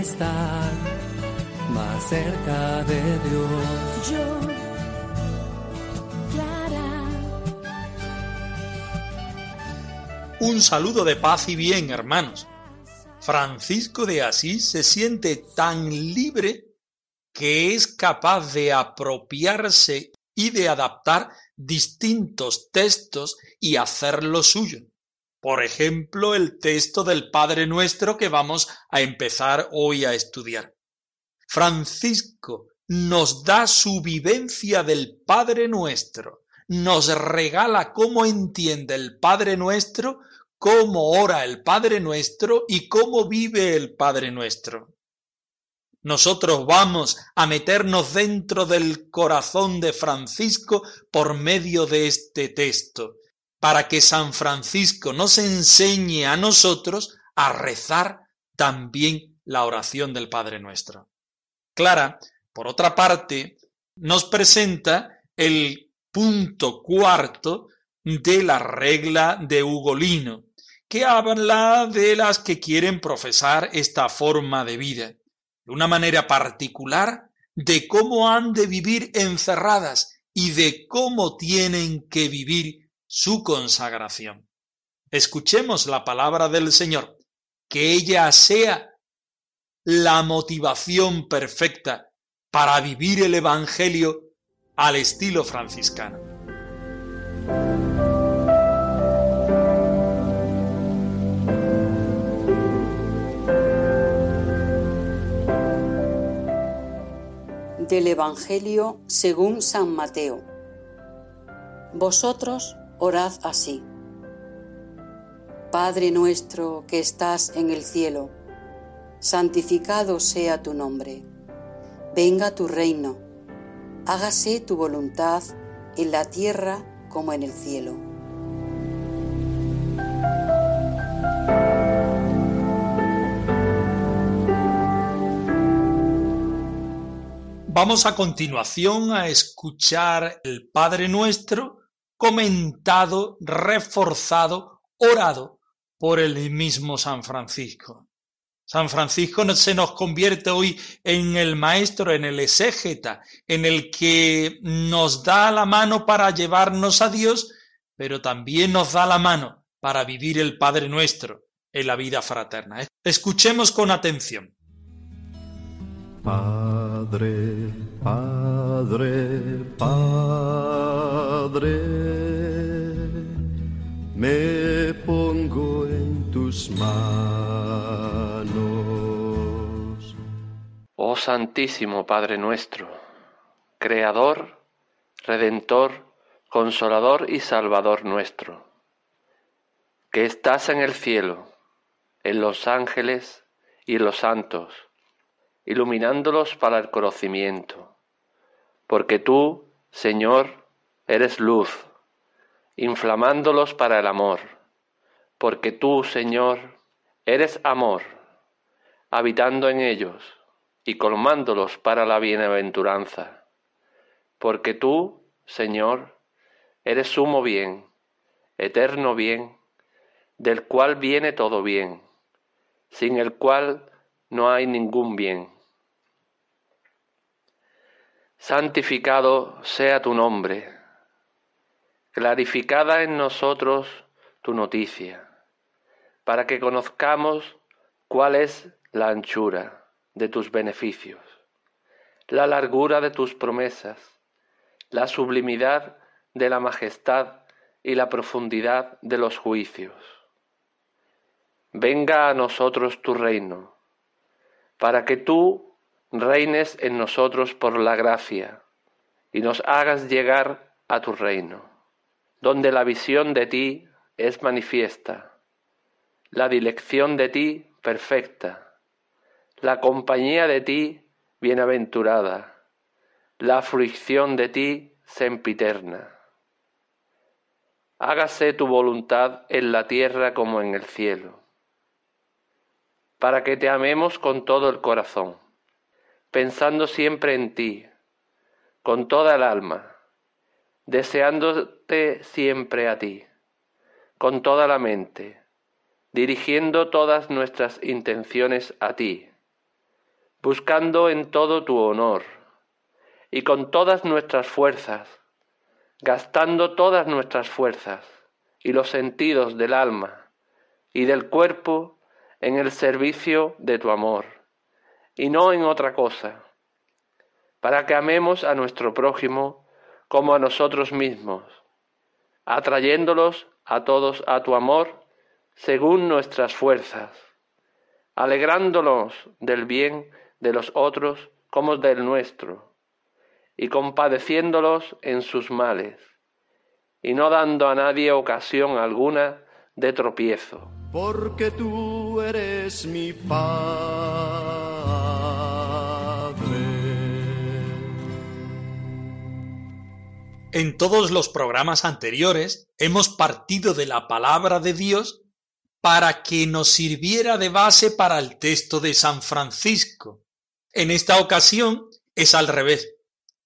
Estar más cerca de Dios. Yo, Clara, Un saludo de paz y bien, hermanos. Francisco de Asís se siente tan libre que es capaz de apropiarse y de adaptar distintos textos y hacerlo suyo. Por ejemplo, el texto del Padre Nuestro que vamos a empezar hoy a estudiar. Francisco nos da su vivencia del Padre Nuestro, nos regala cómo entiende el Padre Nuestro, cómo ora el Padre Nuestro y cómo vive el Padre Nuestro. Nosotros vamos a meternos dentro del corazón de Francisco por medio de este texto, para que San Francisco nos enseñe a nosotros a rezar también la oración del Padre Nuestro. Clara, por otra parte, nos presenta el punto cuarto de la regla de Ugolino, que habla de las que quieren profesar esta forma de vida, de una manera particular de cómo han de vivir encerradas y de cómo tienen que vivir su consagración. Escuchemos la palabra del Señor, que ella sea la motivación perfecta para vivir el Evangelio al estilo franciscano. Del Evangelio según San Mateo. Vosotros orad así. Padre nuestro que estás en el cielo, santificado sea tu nombre. Venga tu reino. Hágase tu voluntad en la tierra como en el cielo. Vamos a continuación a escuchar el Padre Nuestro comentado, reforzado, orado por el mismo San Francisco. San Francisco se nos convierte hoy en el maestro, en el exégeta, en el que nos da la mano para llevarnos a Dios, pero también nos da la mano para vivir el Padre Nuestro en la vida fraterna. Escuchemos con atención. Padre, Padre, Padre, Santísimo Padre nuestro, Creador, Redentor, Consolador y Salvador nuestro, que estás en el cielo, en los ángeles y en los santos, iluminándolos para el conocimiento, porque tú, Señor, eres luz, inflamándolos para el amor, porque tú, Señor, eres amor, habitando en ellos y colmándolos para la bienaventuranza, porque tú, Señor, eres sumo bien, eterno bien, del cual viene todo bien, sin el cual no hay ningún bien. Santificado sea tu nombre, clarificada en nosotros tu noticia, para que conozcamos cuál es la anchura de tus beneficios, la largura de tus promesas, la sublimidad de la majestad y la profundidad de los juicios. Venga a nosotros tu reino, para que tú reines en nosotros por la gracia y nos hagas llegar a tu reino, donde la visión de ti es manifiesta, la dirección de ti perfecta, la compañía de ti bienaventurada, la fruición de ti sempiterna. Hágase tu voluntad en la tierra como en el cielo, para que te amemos con todo el corazón, pensando siempre en ti, con toda el alma, deseándote siempre a ti, con toda la mente, dirigiendo todas nuestras intenciones a ti, buscando en todo tu honor, y con todas nuestras fuerzas, gastando todas nuestras fuerzas y los sentidos del alma y del cuerpo en el servicio de tu amor, y no en otra cosa, para que amemos a nuestro prójimo como a nosotros mismos, atrayéndolos a todos a tu amor según nuestras fuerzas, alegrándolos del bien de los otros como del nuestro y compadeciéndolos en sus males, y no dando a nadie ocasión alguna de tropiezo. Porque tú eres mi Padre. En todos los programas anteriores hemos partido de la palabra de Dios para que nos sirviera de base para el texto de San Francisco. En esta ocasión es al revés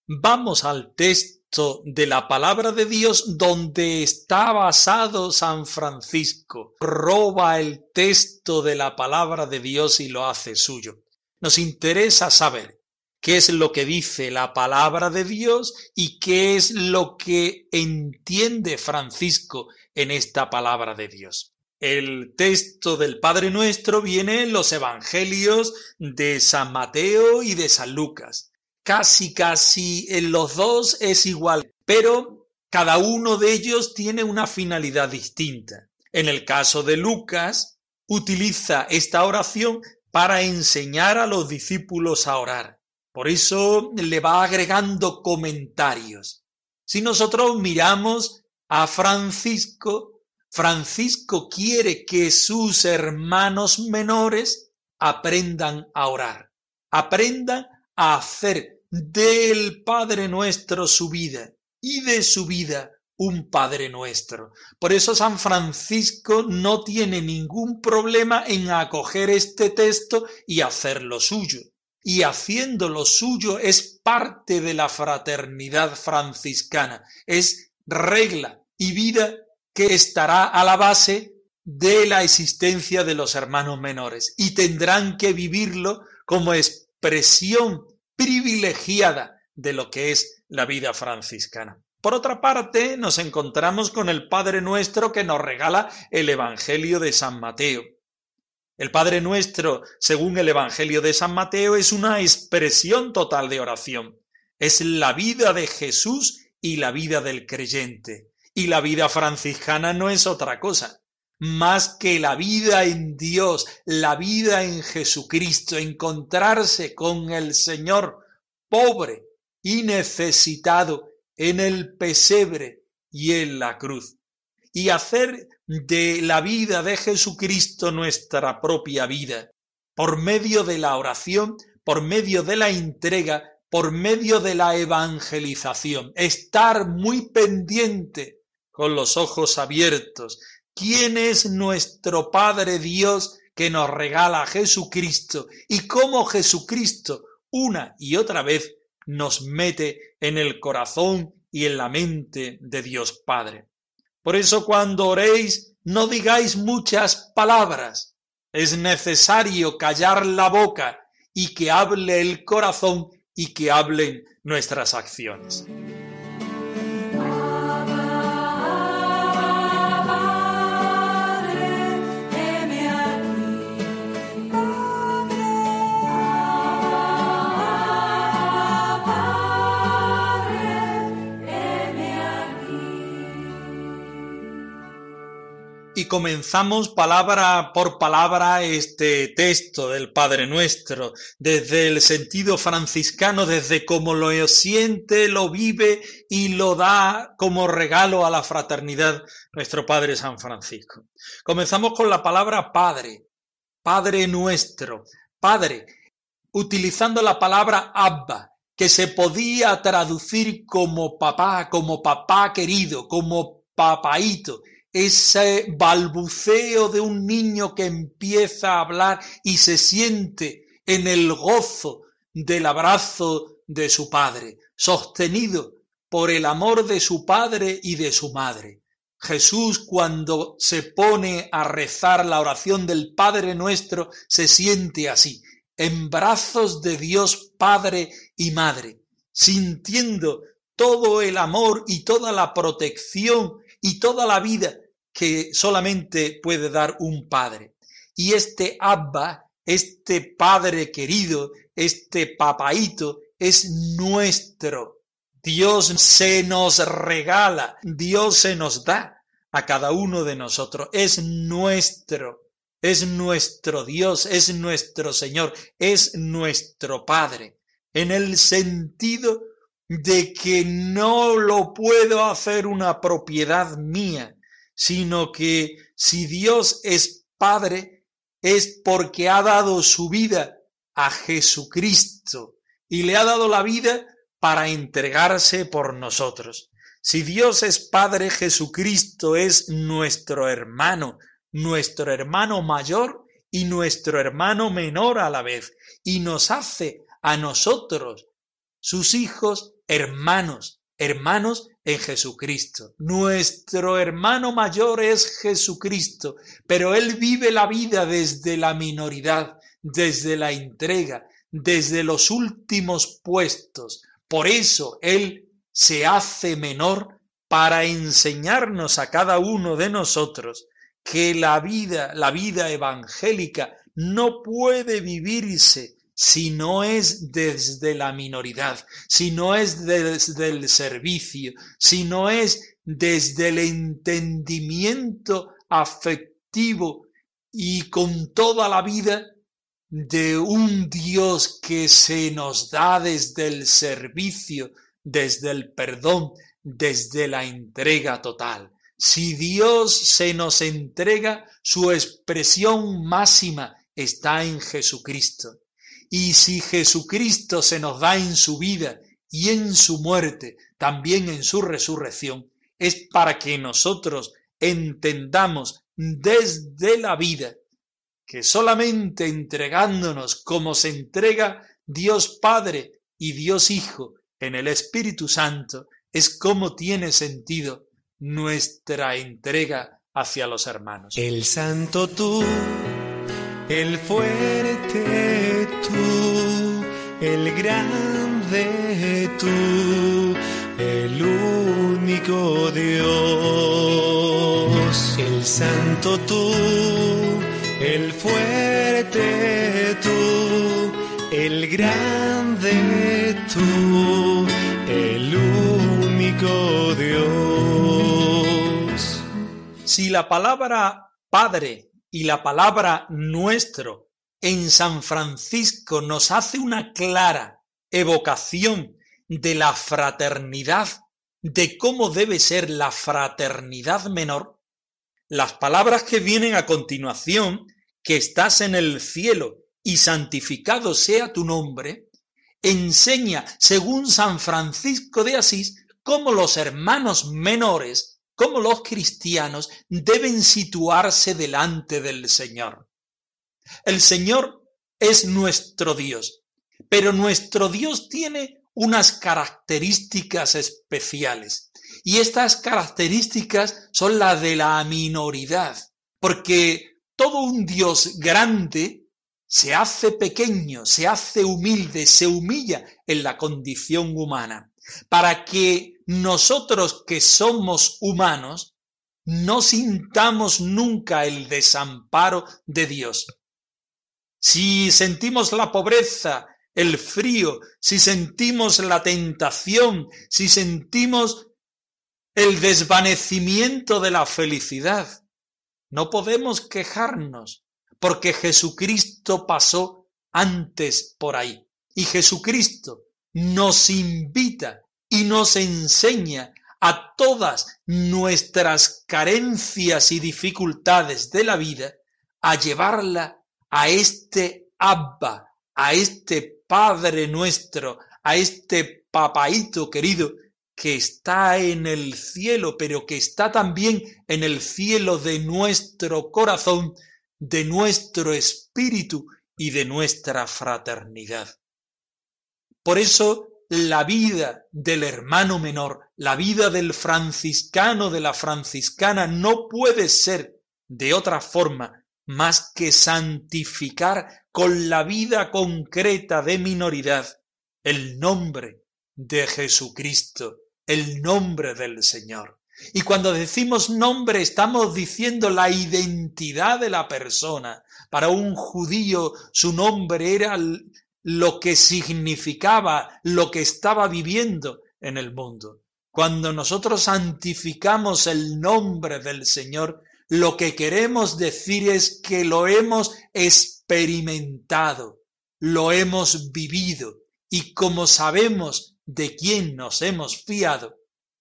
vamos al texto de la palabra de Dios donde está basado San Francisco. Roba el texto de la palabra de Dios y lo hace suyo. Nos interesa saber qué es lo que dice la palabra de Dios y qué es lo que entiende Francisco en esta palabra de Dios. El texto del Padre Nuestro viene en los Evangelios de San Mateo y de San Lucas casi, casi en los dos es igual, pero cada uno de ellos tiene una finalidad distinta. En el caso de Lucas, utiliza esta oración para enseñar a los discípulos a orar. Por eso le va agregando comentarios. Si nosotros miramos a Francisco, Francisco quiere que sus hermanos menores aprendan a orar, aprendan a hacer del Padre nuestro su vida y de su vida un Padre nuestro. Por eso San Francisco no tiene ningún problema en acoger este texto y hacerlo suyo. Y haciéndolo suyo es parte de la fraternidad franciscana, es regla y vida que estará a la base de la existencia de los hermanos menores y tendrán que vivirlo como expresión privilegiada de lo que es la vida franciscana. Por otra parte, nos encontramos con el Padre Nuestro que nos regala el Evangelio de San Mateo. El Padre Nuestro, según el Evangelio de San Mateo, es una expresión total de oración. Es la vida de Jesús y la vida del creyente. Y la vida franciscana no es otra cosa más que la vida en Dios, la vida en Jesucristo, encontrarse con el Señor pobre y necesitado en el pesebre y en la cruz, y hacer de la vida de Jesucristo nuestra propia vida, por medio de la oración, por medio de la entrega, por medio de la evangelización, estar muy pendiente con los ojos abiertos, quién es nuestro Padre Dios que nos regala a Jesucristo y cómo Jesucristo una y otra vez nos mete en el corazón y en la mente de Dios Padre. Por eso cuando oréis no digáis muchas palabras. Es necesario callar la boca y que hable el corazón y que hablen nuestras acciones. y comenzamos palabra por palabra este texto del Padre Nuestro, desde el sentido franciscano, desde cómo lo siente, lo vive y lo da como regalo a la fraternidad nuestro Padre San Francisco. Comenzamos con la palabra Padre, Padre Nuestro, Padre, utilizando la palabra Abba, que se podía traducir como papá, como papá querido, como papaito ese balbuceo de un niño que empieza a hablar y se siente en el gozo del abrazo de su padre, sostenido por el amor de su padre y de su madre. Jesús cuando se pone a rezar la oración del Padre nuestro se siente así, en brazos de Dios Padre y Madre, sintiendo todo el amor y toda la protección y toda la vida que solamente puede dar un padre. Y este Abba, este padre querido, este papaito, es nuestro. Dios se nos regala, Dios se nos da a cada uno de nosotros. Es nuestro, es nuestro Dios, es nuestro Señor, es nuestro Padre. En el sentido de que no lo puedo hacer una propiedad mía, sino que si Dios es Padre, es porque ha dado su vida a Jesucristo y le ha dado la vida para entregarse por nosotros. Si Dios es Padre, Jesucristo es nuestro hermano, nuestro hermano mayor y nuestro hermano menor a la vez, y nos hace a nosotros, sus hijos, hermanos, hermanos en Jesucristo. Nuestro hermano mayor es Jesucristo, pero Él vive la vida desde la minoridad, desde la entrega, desde los últimos puestos. Por eso Él se hace menor para enseñarnos a cada uno de nosotros que la vida, la vida evangélica, no puede vivirse si no es desde la minoridad, si no es desde el servicio, si no es desde el entendimiento afectivo y con toda la vida de un Dios que se nos da desde el servicio, desde el perdón, desde la entrega total. Si Dios se nos entrega, su expresión máxima está en Jesucristo. Y si Jesucristo se nos da en su vida y en su muerte, también en su resurrección, es para que nosotros entendamos desde la vida que solamente entregándonos como se entrega Dios Padre y Dios Hijo en el Espíritu Santo, es como tiene sentido nuestra entrega hacia los hermanos. El santo tú el fuerte tú, el grande tú, el único Dios, el santo tú, el fuerte tú, el grande tú, el único Dios. Si la palabra Padre y la palabra nuestro en San Francisco nos hace una clara evocación de la fraternidad, de cómo debe ser la fraternidad menor, las palabras que vienen a continuación, que estás en el cielo y santificado sea tu nombre, enseña, según San Francisco de Asís, cómo los hermanos menores cómo los cristianos deben situarse delante del Señor. El Señor es nuestro Dios, pero nuestro Dios tiene unas características especiales. Y estas características son las de la minoridad, porque todo un Dios grande se hace pequeño, se hace humilde, se humilla en la condición humana para que nosotros que somos humanos no sintamos nunca el desamparo de Dios. Si sentimos la pobreza, el frío, si sentimos la tentación, si sentimos el desvanecimiento de la felicidad, no podemos quejarnos, porque Jesucristo pasó antes por ahí. Y Jesucristo nos invita y nos enseña a todas nuestras carencias y dificultades de la vida a llevarla a este Abba, a este Padre nuestro, a este papaito querido que está en el cielo, pero que está también en el cielo de nuestro corazón, de nuestro espíritu y de nuestra fraternidad. Por eso la vida del hermano menor, la vida del franciscano, de la franciscana, no puede ser de otra forma más que santificar con la vida concreta de minoridad el nombre de Jesucristo, el nombre del Señor. Y cuando decimos nombre estamos diciendo la identidad de la persona. Para un judío su nombre era lo que significaba, lo que estaba viviendo en el mundo. Cuando nosotros santificamos el nombre del Señor, lo que queremos decir es que lo hemos experimentado, lo hemos vivido y como sabemos de quién nos hemos fiado,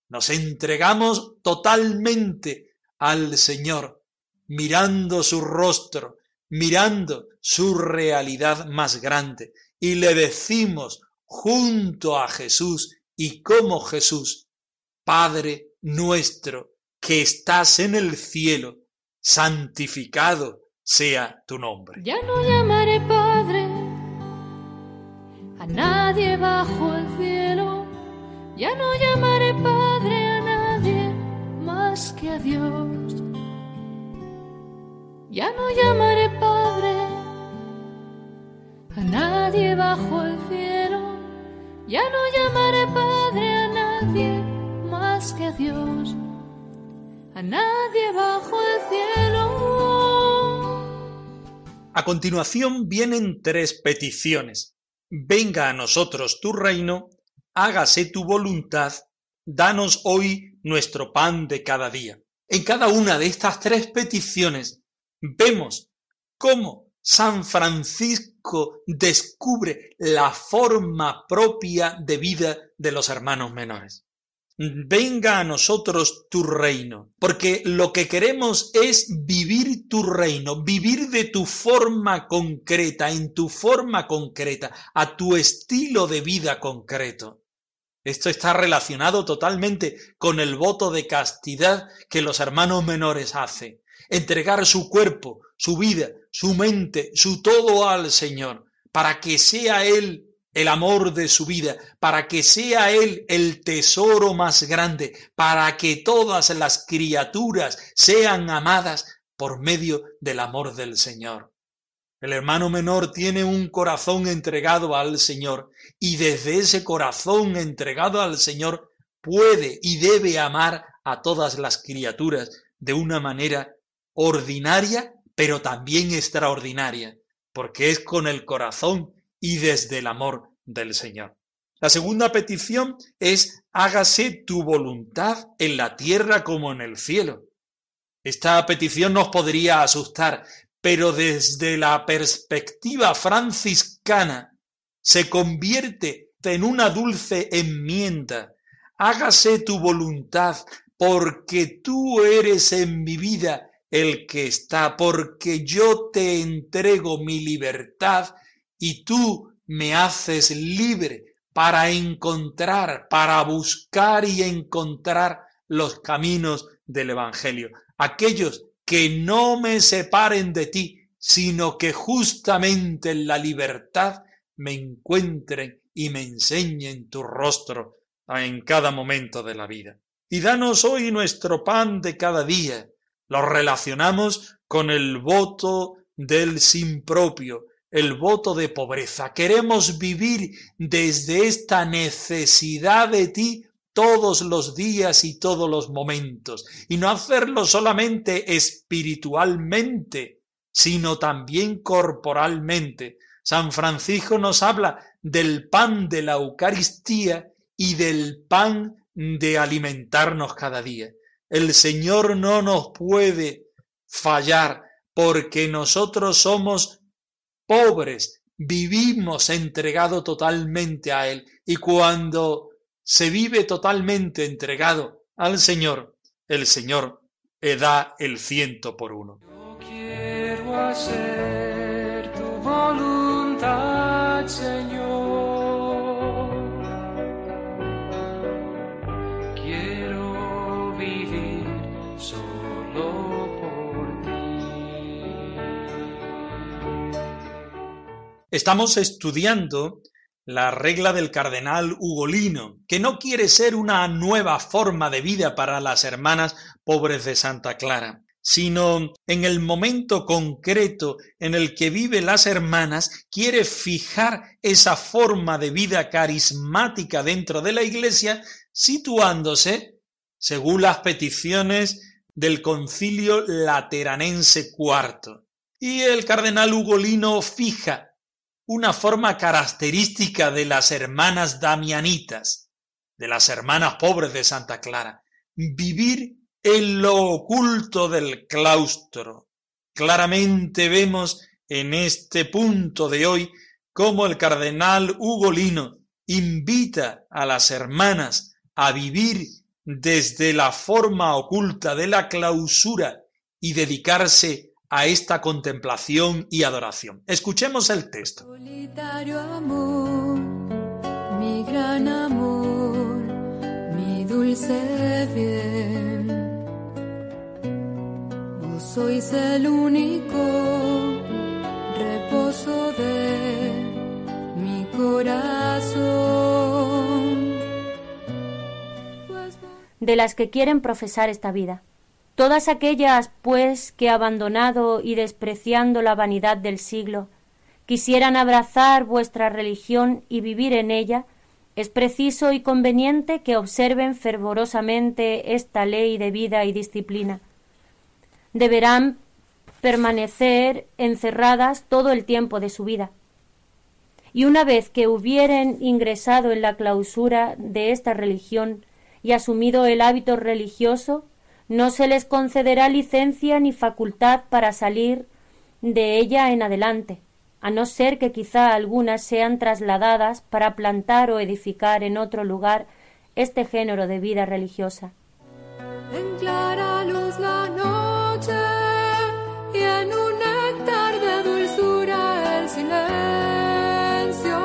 nos entregamos totalmente al Señor, mirando su rostro, mirando su realidad más grande, y le decimos junto a Jesús y como Jesús, Padre nuestro que estás en el cielo, santificado sea tu nombre. Ya no llamaré Padre a nadie bajo el cielo, ya no llamaré Padre a nadie más que a Dios. Ya no llamaré Padre a nadie bajo el cielo. Ya no llamaré Padre a nadie más que a Dios, a nadie bajo el cielo. A continuación vienen tres peticiones. Venga a nosotros tu reino, hágase tu voluntad, danos hoy nuestro pan de cada día. En cada una de estas tres peticiones vemos cómo San Francisco descubre la forma propia de vida de los hermanos menores. Venga a nosotros tu reino, porque lo que queremos es vivir tu reino, vivir de tu forma concreta, en tu forma concreta, a tu estilo de vida concreto. Esto está relacionado totalmente con el voto de castidad que los hermanos menores hacen. Entregar su cuerpo, su vida, su mente, su todo al Señor, para que sea Él el amor de su vida, para que sea Él el tesoro más grande, para que todas las criaturas sean amadas por medio del amor del Señor. El hermano menor tiene un corazón entregado al Señor y desde ese corazón entregado al Señor puede y debe amar a todas las criaturas de una manera ordinaria pero también extraordinaria, porque es con el corazón y desde el amor del Señor. La segunda petición es hágase tu voluntad en la tierra como en el cielo. Esta petición nos podría asustar, pero desde la perspectiva franciscana se convierte en una dulce enmienda. Hágase tu voluntad, porque tú eres en mi vida el que está, porque yo te entrego mi libertad y tú me haces libre para encontrar, para buscar y encontrar los caminos del Evangelio. Aquellos que no me separen de ti, sino que justamente en la libertad me encuentren y me enseñen tu rostro en cada momento de la vida. Y danos hoy nuestro pan de cada día lo relacionamos con el voto del sin propio, el voto de pobreza. Queremos vivir desde esta necesidad de ti todos los días y todos los momentos, y no hacerlo solamente espiritualmente, sino también corporalmente. San Francisco nos habla del pan de la Eucaristía y del pan de alimentarnos cada día. El Señor no nos puede fallar, porque nosotros somos pobres, vivimos entregado totalmente a Él. Y cuando se vive totalmente entregado al Señor, el Señor le da el ciento por uno. Yo quiero hacer tu voluntad, Señor. Estamos estudiando la regla del cardenal Ugolino, que no quiere ser una nueva forma de vida para las hermanas pobres de Santa Clara, sino en el momento concreto en el que viven las hermanas, quiere fijar esa forma de vida carismática dentro de la Iglesia, situándose, según las peticiones del concilio lateranense IV. Y el cardenal Ugolino fija una forma característica de las hermanas damianitas, de las hermanas pobres de Santa Clara, vivir en lo oculto del claustro. Claramente vemos en este punto de hoy cómo el cardenal Ugolino invita a las hermanas a vivir desde la forma oculta de la clausura y dedicarse a esta contemplación y adoración. Escuchemos el texto. Solitario amor, mi gran amor, mi dulce bien. Vos sois el único reposo de mi corazón. De las que quieren profesar esta vida. Todas aquellas, pues, que abandonado y despreciando la vanidad del siglo, quisieran abrazar vuestra religión y vivir en ella, es preciso y conveniente que observen fervorosamente esta ley de vida y disciplina. Deberán permanecer encerradas todo el tiempo de su vida. Y una vez que hubieren ingresado en la clausura de esta religión y asumido el hábito religioso, no se les concederá licencia ni facultad para salir de ella en adelante, a no ser que quizá algunas sean trasladadas para plantar o edificar en otro lugar este género de vida religiosa. En clara luz la noche y en un néctar de dulzura el silencio.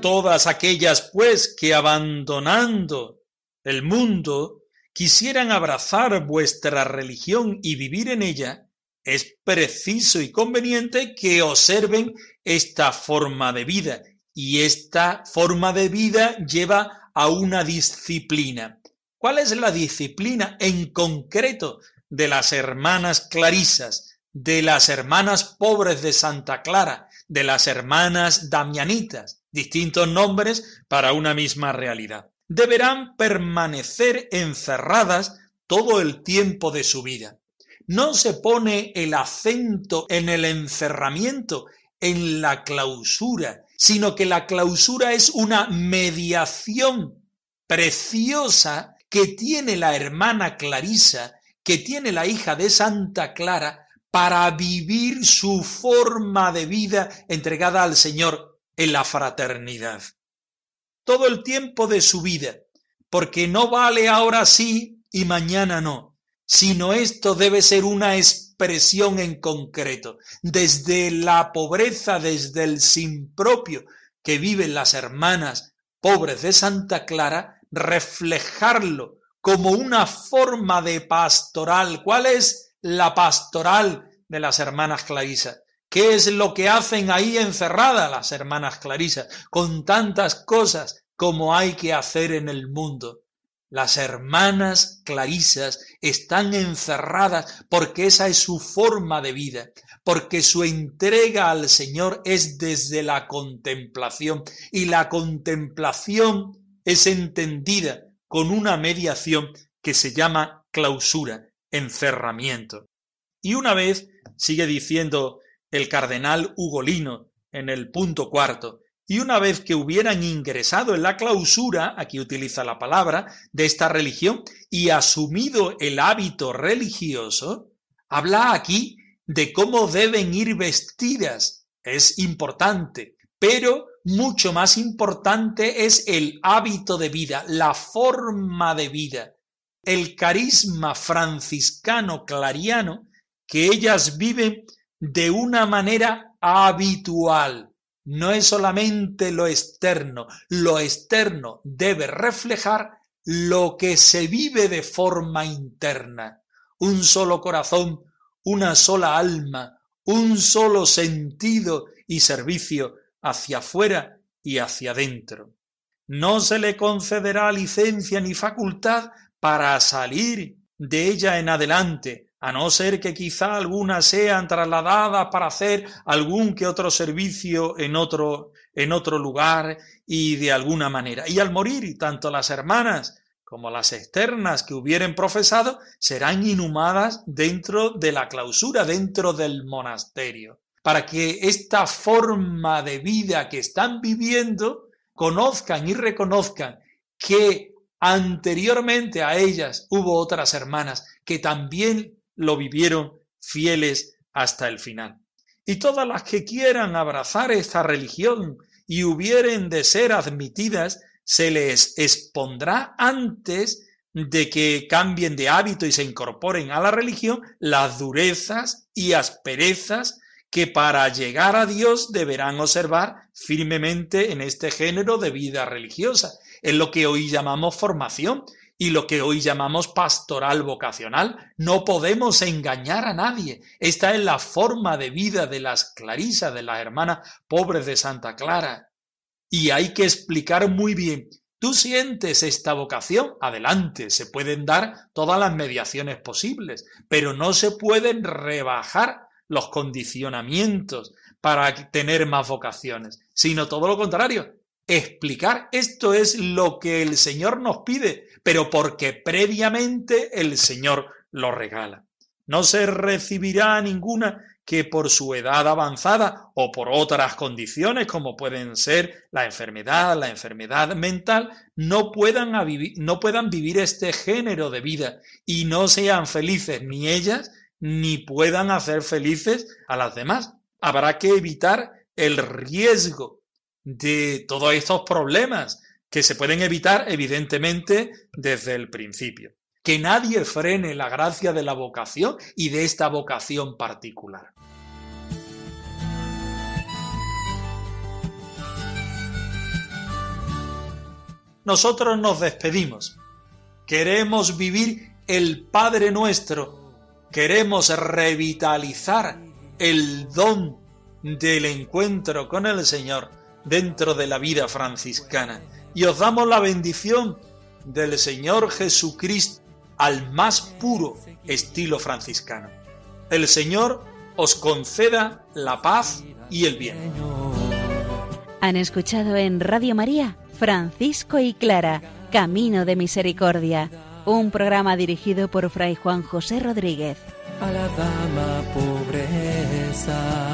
Todas aquellas, pues, que abandonando el mundo quisieran abrazar vuestra religión y vivir en ella, es preciso y conveniente que observen esta forma de vida. Y esta forma de vida lleva a una disciplina. ¿Cuál es la disciplina en concreto de las hermanas clarisas, de las hermanas pobres de Santa Clara, de las hermanas damianitas? Distintos nombres para una misma realidad. Deberán permanecer encerradas todo el tiempo de su vida. No se pone el acento en el encerramiento, en la clausura, sino que la clausura es una mediación preciosa que tiene la hermana Clarisa, que tiene la hija de Santa Clara, para vivir su forma de vida entregada al Señor en la fraternidad. Todo el tiempo de su vida, porque no vale ahora sí y mañana no, sino esto debe ser una expresión en concreto, desde la pobreza, desde el sin propio que viven las hermanas pobres de Santa Clara, reflejarlo como una forma de pastoral. ¿Cuál es la pastoral de las hermanas clarisas? ¿Qué es lo que hacen ahí encerradas las hermanas clarisas con tantas cosas como hay que hacer en el mundo? Las hermanas clarisas están encerradas porque esa es su forma de vida, porque su entrega al Señor es desde la contemplación y la contemplación es entendida con una mediación que se llama clausura, encerramiento. Y una vez, sigue diciendo el cardenal Ugolino en el punto cuarto, y una vez que hubieran ingresado en la clausura, aquí utiliza la palabra, de esta religión y asumido el hábito religioso, habla aquí de cómo deben ir vestidas. Es importante, pero mucho más importante es el hábito de vida, la forma de vida, el carisma franciscano clariano que ellas viven de una manera habitual no es solamente lo externo, lo externo debe reflejar lo que se vive de forma interna. Un solo corazón, una sola alma, un solo sentido y servicio hacia afuera y hacia adentro. No se le concederá licencia ni facultad para salir de ella en adelante, a no ser que quizá algunas sean trasladadas para hacer algún que otro servicio en otro, en otro lugar y de alguna manera. Y al morir, tanto las hermanas como las externas que hubieren profesado serán inhumadas dentro de la clausura, dentro del monasterio, para que esta forma de vida que están viviendo conozcan y reconozcan que anteriormente a ellas hubo otras hermanas que también lo vivieron fieles hasta el final. Y todas las que quieran abrazar esta religión y hubieren de ser admitidas, se les expondrá antes de que cambien de hábito y se incorporen a la religión las durezas y asperezas que para llegar a Dios deberán observar firmemente en este género de vida religiosa. Es lo que hoy llamamos formación y lo que hoy llamamos pastoral vocacional. No podemos engañar a nadie. Esta es la forma de vida de las clarisas, de las hermanas pobres de Santa Clara. Y hay que explicar muy bien. Tú sientes esta vocación, adelante, se pueden dar todas las mediaciones posibles, pero no se pueden rebajar los condicionamientos para tener más vocaciones, sino todo lo contrario, explicar esto es lo que el Señor nos pide, pero porque previamente el Señor lo regala. No se recibirá ninguna que por su edad avanzada o por otras condiciones como pueden ser la enfermedad, la enfermedad mental, no puedan, no puedan vivir este género de vida y no sean felices ni ellas ni puedan hacer felices a las demás. Habrá que evitar el riesgo de todos estos problemas que se pueden evitar evidentemente desde el principio. Que nadie frene la gracia de la vocación y de esta vocación particular. Nosotros nos despedimos. Queremos vivir el Padre nuestro. Queremos revitalizar el don del encuentro con el Señor dentro de la vida franciscana. Y os damos la bendición del Señor Jesucristo al más puro estilo franciscano. El Señor os conceda la paz y el bien. Han escuchado en Radio María Francisco y Clara, Camino de Misericordia, un programa dirigido por Fray Juan José Rodríguez. A la dama pobreza